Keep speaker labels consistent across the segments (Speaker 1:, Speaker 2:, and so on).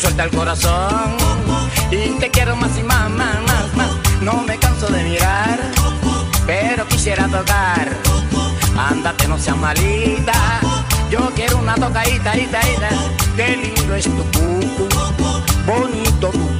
Speaker 1: Suelta el corazón y te quiero más y más, más, más, más. No me canso de mirar, pero quisiera tocar. Ándate, no seas malita. Yo quiero una tocadita, ita, ita. Qué lindo es tu cucu, bonito tu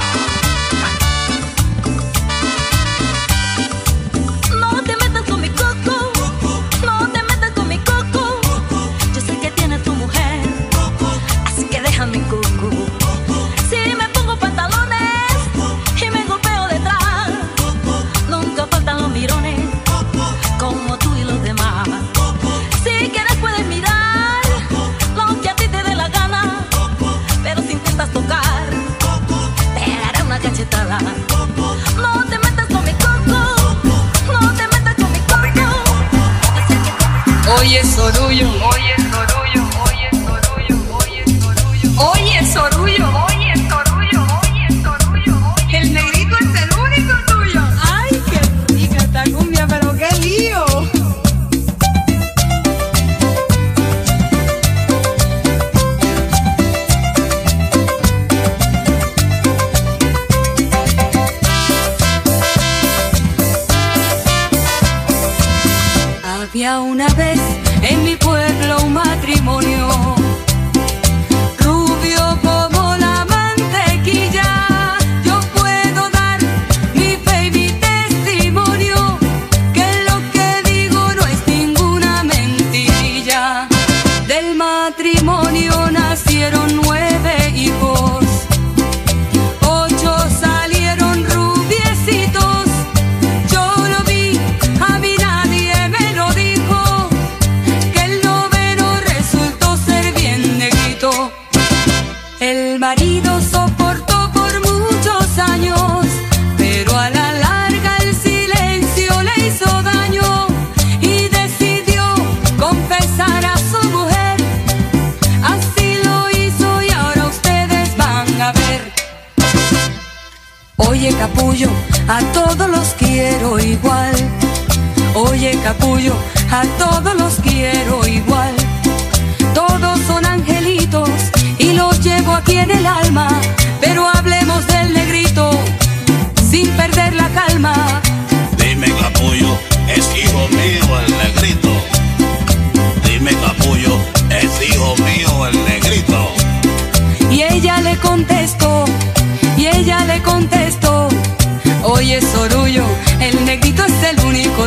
Speaker 2: Sorullo. Oye, Sorullo, oye, Sorullo, oye, Sorullo. Oye, Sorullo, oye, Sorullo, oye, Sorullo. El negrito es el único tuyo.
Speaker 3: Ay, qué rica esta cumbia, pero qué lío.
Speaker 2: Había una vez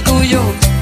Speaker 2: tuyo.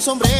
Speaker 4: Sombrero,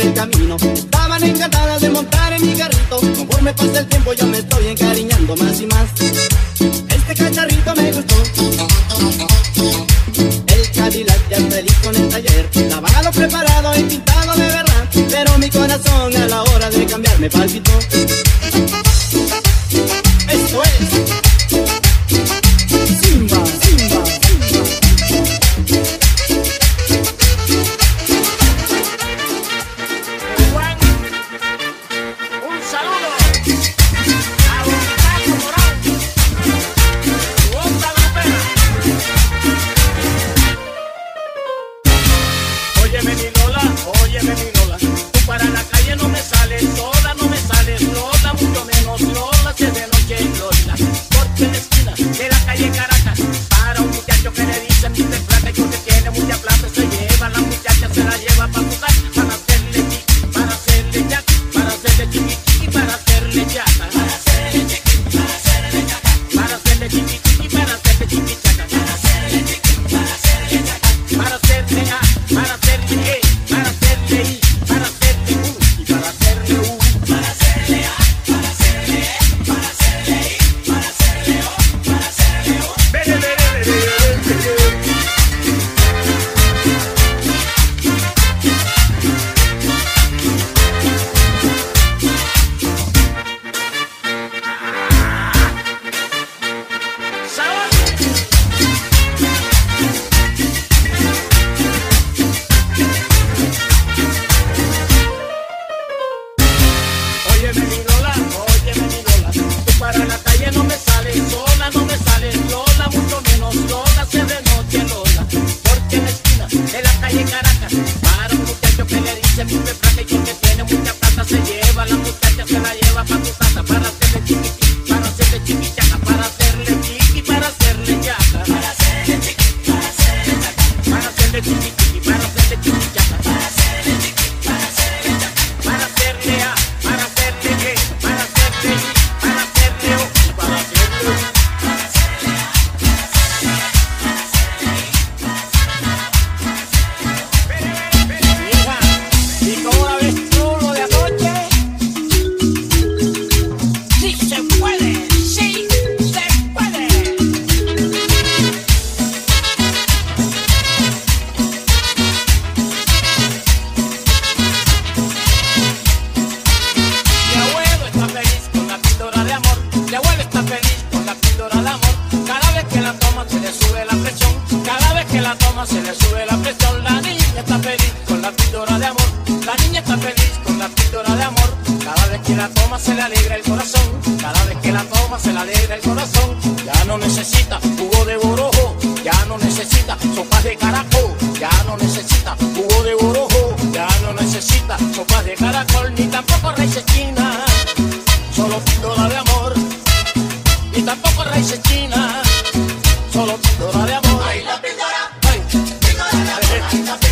Speaker 5: el
Speaker 6: camino. Estaban encantadas de montar en mi carrito. Conforme pasa el tiempo yo me estoy encariñando más y más. Este cacharrito me gustó. El Cadillac ya feliz con el taller. Lavado, preparado y pintado de verdad. Pero mi corazón a la hora de cambiar me palpitó.
Speaker 1: y tampoco raíces chinas, solo píldora de amor. De amor.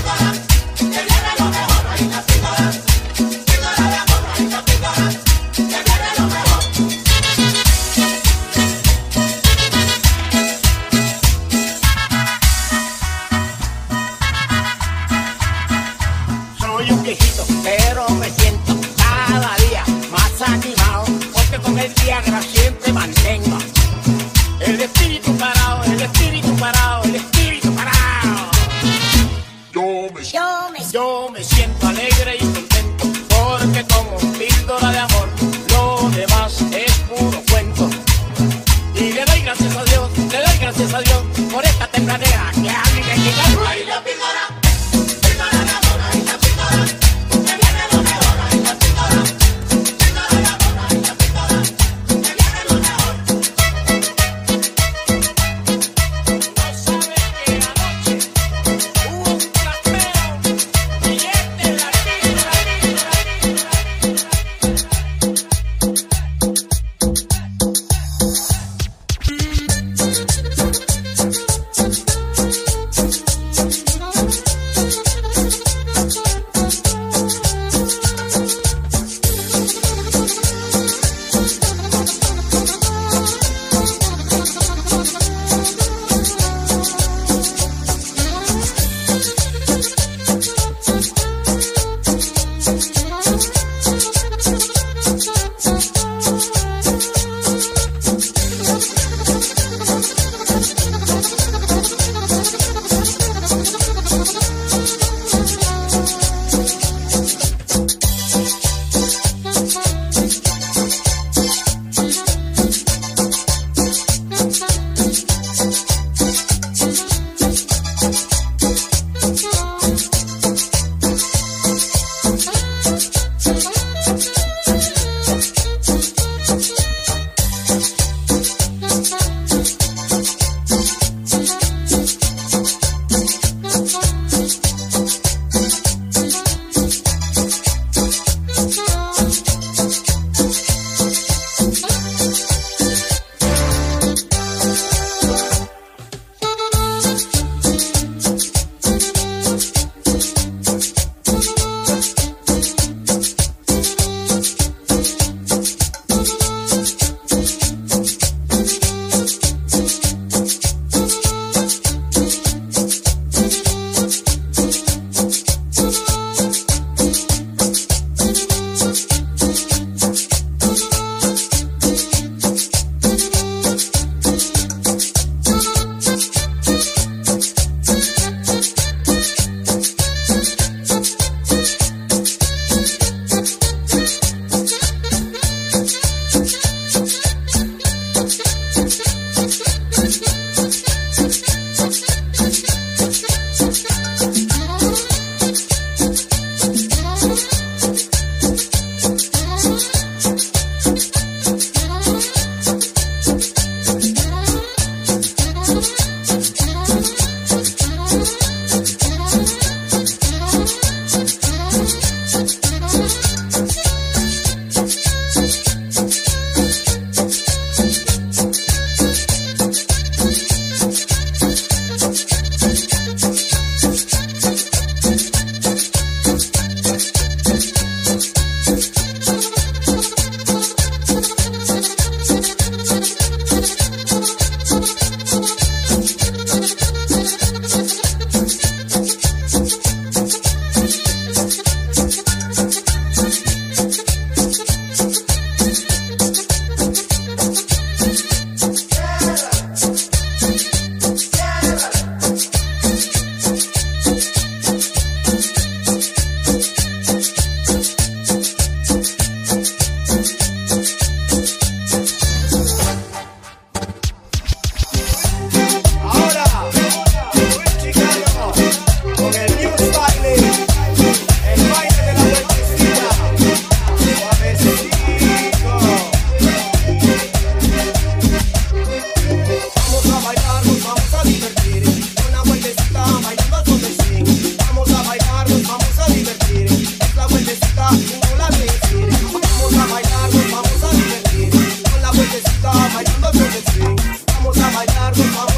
Speaker 1: Claro, por favor.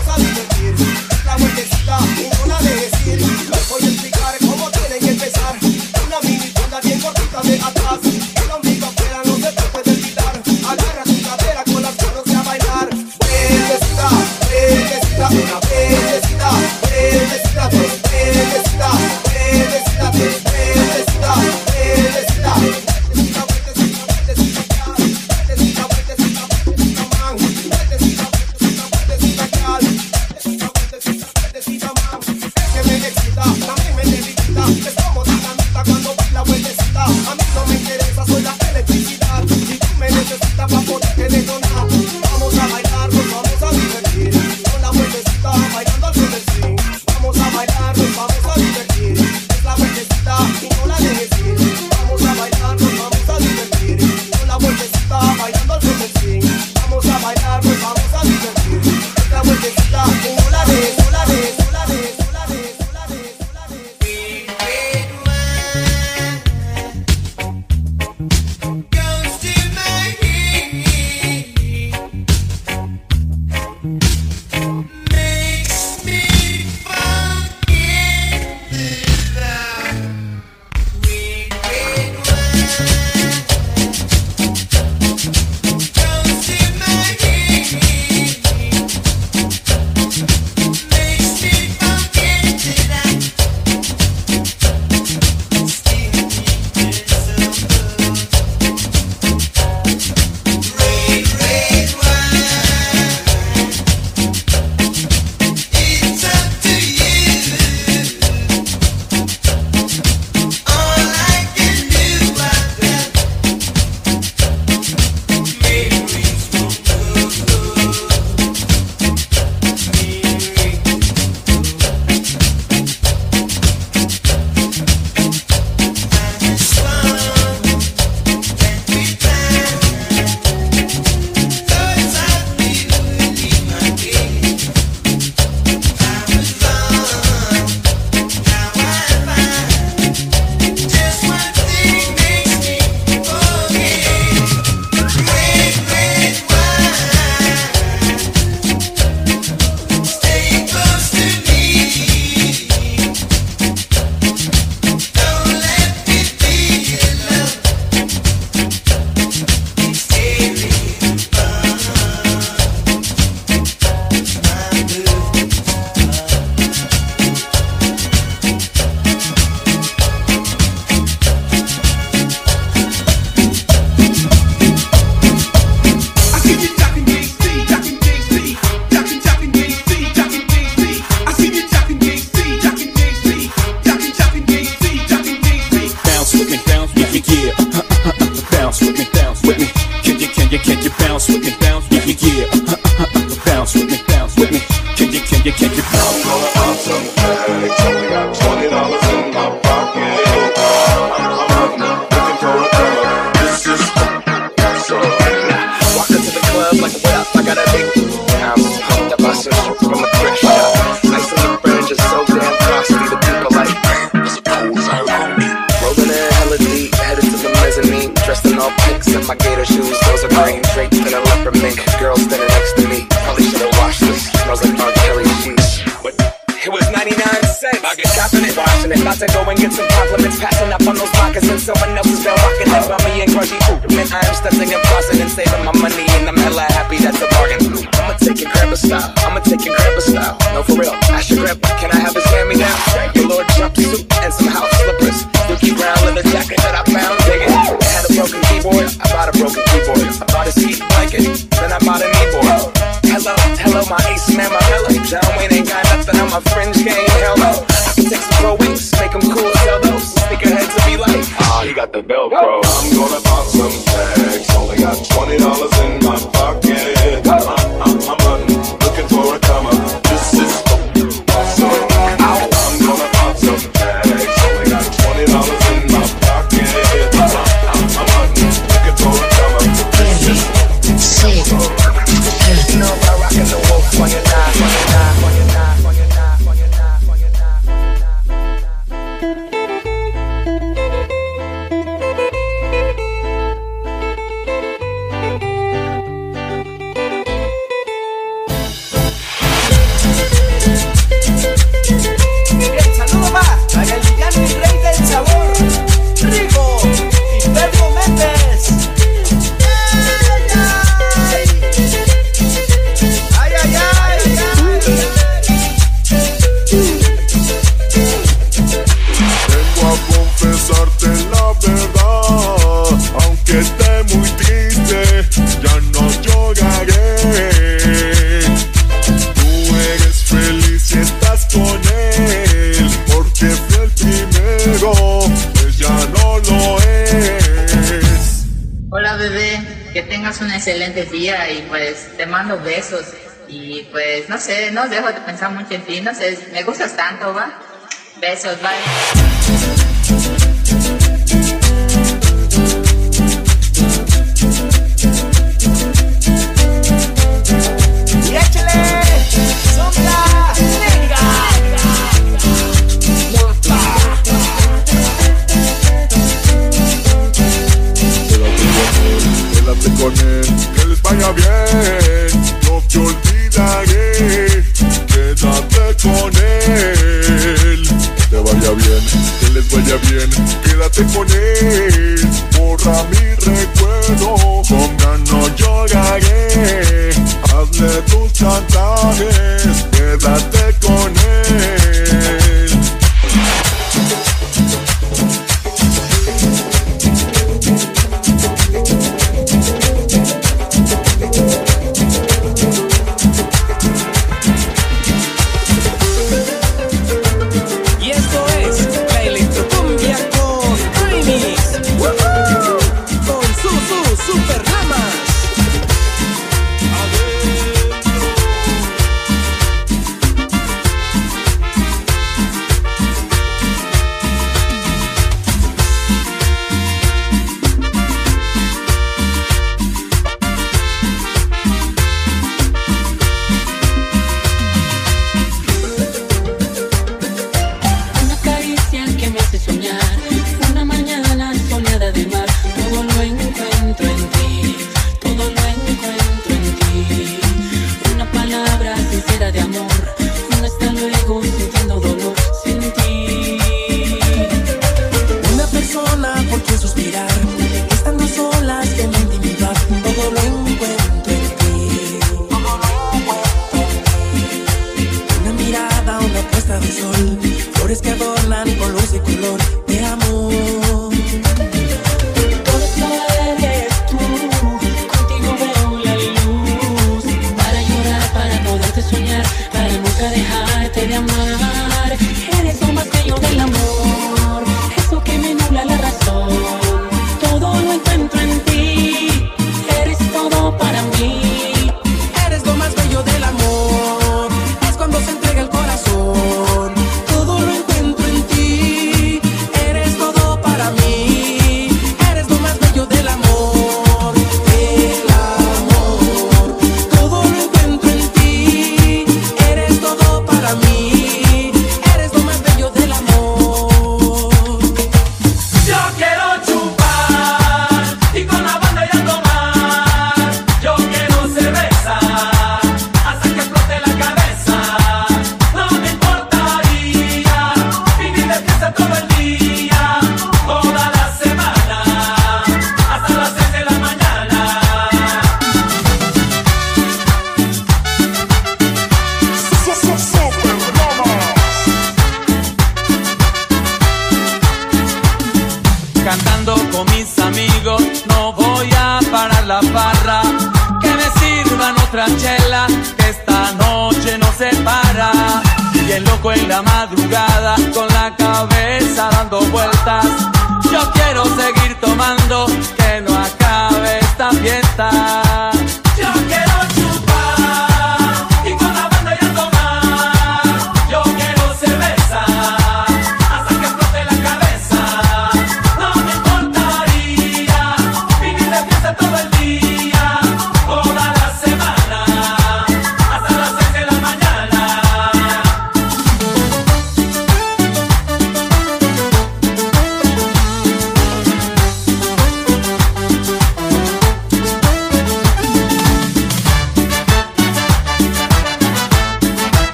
Speaker 1: y
Speaker 7: pues
Speaker 8: te mando besos y pues no sé, no dejo de pensar mucho en ti, no sé, me gustas tanto, va. Besos, bye.
Speaker 7: bien, no te olvidaré, quédate con él. Que te vaya bien, que les vaya bien, quédate con él.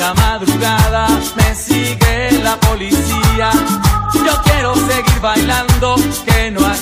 Speaker 9: la
Speaker 10: madrugada me sigue la policía. Yo quiero seguir bailando, que no
Speaker 11: hay